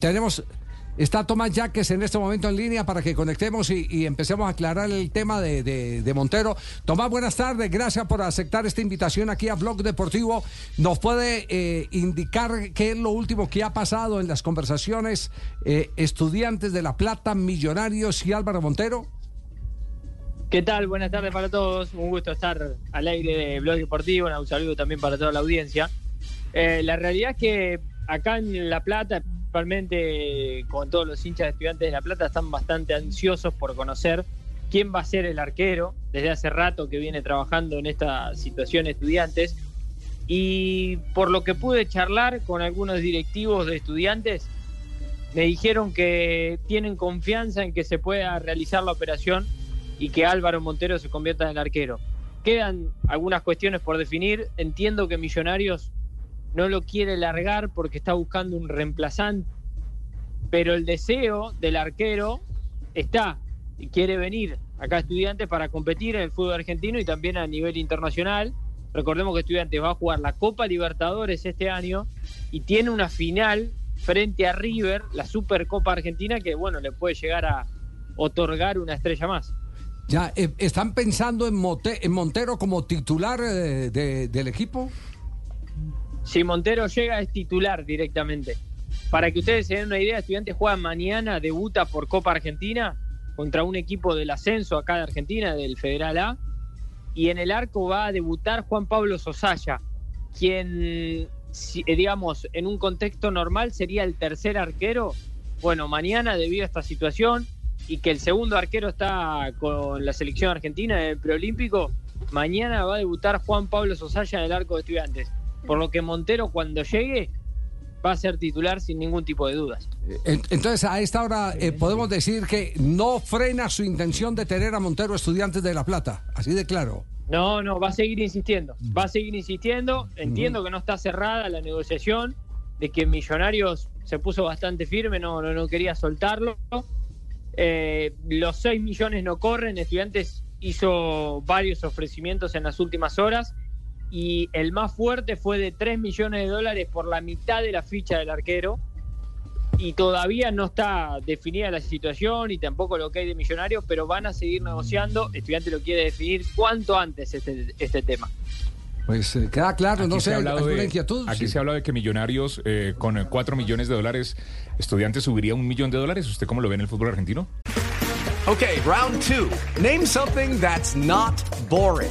Tenemos, está Tomás Yaques en este momento en línea para que conectemos y, empecemos a aclarar el tema de Montero. Tomás, buenas tardes. Gracias por aceptar esta invitación aquí a Blog Deportivo. ¿Nos puede eh, indicar qué es lo último que ha pasado en las conversaciones eh, estudiantes de La Plata, Millonarios y Álvaro Montero? ¿Qué tal? Buenas tardes para todos. Un gusto estar al aire de Blog Deportivo. Un saludo también para toda la audiencia. Eh, la realidad es que acá en La Plata, principalmente con todos los hinchas de estudiantes de La Plata, están bastante ansiosos por conocer quién va a ser el arquero. Desde hace rato que viene trabajando en esta situación estudiantes. Y por lo que pude charlar con algunos directivos de estudiantes, me dijeron que tienen confianza en que se pueda realizar la operación y que Álvaro Montero se convierta en el arquero. Quedan algunas cuestiones por definir. Entiendo que Millonarios no lo quiere largar porque está buscando un reemplazante, pero el deseo del arquero está y quiere venir acá a Estudiantes para competir en el fútbol argentino y también a nivel internacional. Recordemos que Estudiantes va a jugar la Copa Libertadores este año y tiene una final frente a River, la Supercopa Argentina, que bueno, le puede llegar a otorgar una estrella más. Ya, eh, ¿Están pensando en, Montero como titular eh, de- del equipo? Si Montero llega es titular directamente. Para que ustedes se den una idea, Estudiantes juega mañana, debuta por Copa Argentina contra un equipo del ascenso acá de Argentina, del Federal A. Y en el arco va a debutar Juan Pablo Sosaya, quien, eh, digamos, en un contexto normal sería el tercer arquero. Bueno, mañana, debido a esta situación y que el segundo arquero está con la selección argentina en el preolímpico, mañana va a debutar Juan Pablo Sosaya en el arco de Estudiantes. Por lo que Montero, cuando llegue, va a ser titular sin ningún tipo de dudas. En- Entonces, a esta hora eh, podemos decir que no frena su intención de tener a Montero estudiantes de La Plata. Así de claro. No, no, va a seguir insistiendo. Va a seguir insistiendo. Entiendo que no está cerrada la negociación, de que Millonarios se puso bastante firme, no, no, no quería soltarlo. Eh, los 6 millones no corren. Estudiantes hizo varios ofrecimientos en las últimas horas y el más fuerte fue de 3 millones de dólares por la mitad de la ficha del arquero. Y todavía no está definida la situación y tampoco lo que hay de Millonarios, pero van a seguir negociando. Estudiante lo quiere definir cuanto antes este, este tema. Pues eh, queda claro, Aquí no se sé, ha hablado ¿alguna de- inquietud? Aquí Sí. se ha hablado de que Millonarios eh, con 4 millones de dólares, estudiantes subiría un millón de dólares. ¿Usted cómo lo ve en el fútbol argentino? Okay, round two. Name something that's not boring.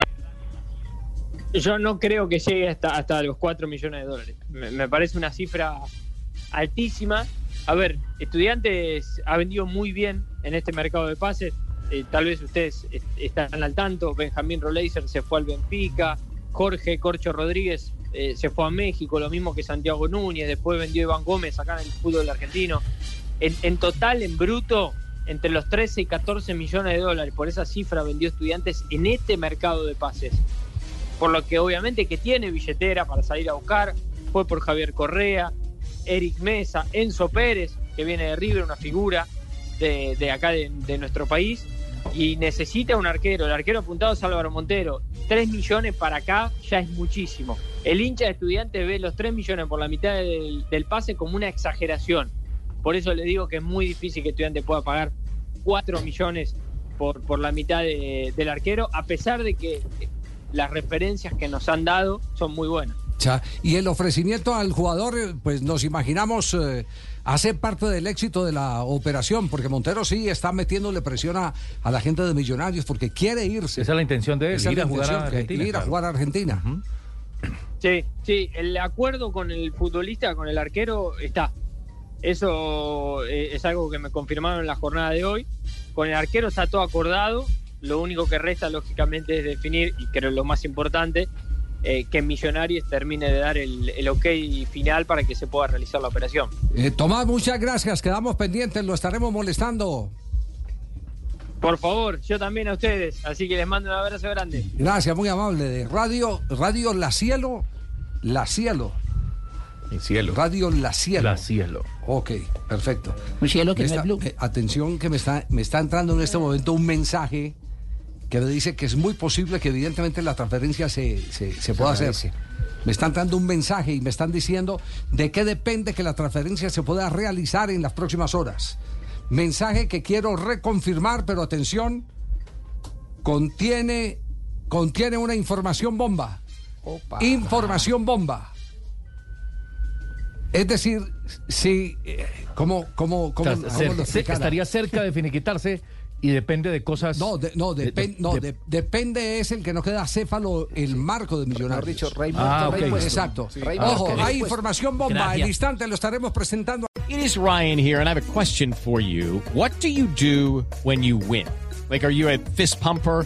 Yo no creo que llegue hasta, los 4 millones de dólares. Me, parece una cifra altísima. A ver, Estudiantes ha vendido muy bien en este mercado de pases. Eh, tal vez ustedes est- están al tanto. Benjamín Roleiser se fue al Benfica. Jorge Corcho Rodríguez eh, se fue a México, lo mismo que Santiago Núñez. Después vendió Iván Gómez acá en el fútbol argentino. En, en total, en bruto, entre los 13 y 14 millones de dólares por esa cifra vendió Estudiantes en este mercado de pases por lo que obviamente que tiene billetera para salir a buscar, fue por Javier Correa, Eric Mesa, Enzo Pérez, que viene de River, una figura de, de acá de, nuestro país, y necesita un arquero, el arquero apuntado es Álvaro Montero, 3 millones para acá ya es muchísimo. El hincha de estudiantes ve los 3 millones por la mitad del, pase como una exageración, por eso le digo que es muy difícil que estudiante pueda pagar 4 millones por, por la mitad de- del arquero, a pesar de que las referencias que nos han dado son muy buenas. Y el ofrecimiento al jugador, eh, pues nos imaginamos eh, hace parte del éxito de la operación, porque Montero sí está metiéndole presión a, a la gente de Millonarios porque quiere irse. Esa es la intención de él, ir a jugar a intención, que- Argentina, ir a claro. jugar a Argentina. Sí, sí, el acuerdo con el futbolista, con el arquero, está. Eso eh, es algo que me confirmaron en la jornada de hoy. Con el arquero está todo acordado. Lo único que resta, lógicamente, es definir, y creo lo más importante, eh, que Millonarios termine de dar el, el ok final para que se pueda realizar la operación. Eh, Tomás, muchas gracias. Quedamos pendientes, lo estaremos molestando. Por favor, yo también a ustedes. Así que les mando un abrazo grande. Gracias, muy amable. De Radio, Radio La Cielo, La Cielo. cielo. Radio La Cielo. La Cielo. Ok, perfecto. Un cielo que no Esta- es blue. eh, atención que me está, me está entrando en este momento un mensaje que me dice que es muy posible que evidentemente la transferencia se, se, se pueda hacer. Me están dando un mensaje y me están diciendo de qué depende que la transferencia se pueda realizar en las próximas horas. Mensaje que quiero reconfirmar, pero atención, contiene, contiene una información bomba. Información bomba. Es decir, si, eh, ¿cómo, cómo, cómo, O sea, cómo lo estaría cerca de finiquitarse y depende de cosas. No, de- no, de- depen- de- no de- de- depende es el que no queda céfalo el marco de Millonarios. dicho, Rey Ah, Rey. Exacto. Rey Ojo, hay información bomba. Gracias. En instante lo estaremos presentando. It is Ryan here, and I have a question for you. What do you do when you win? Like, are you a fist pumper?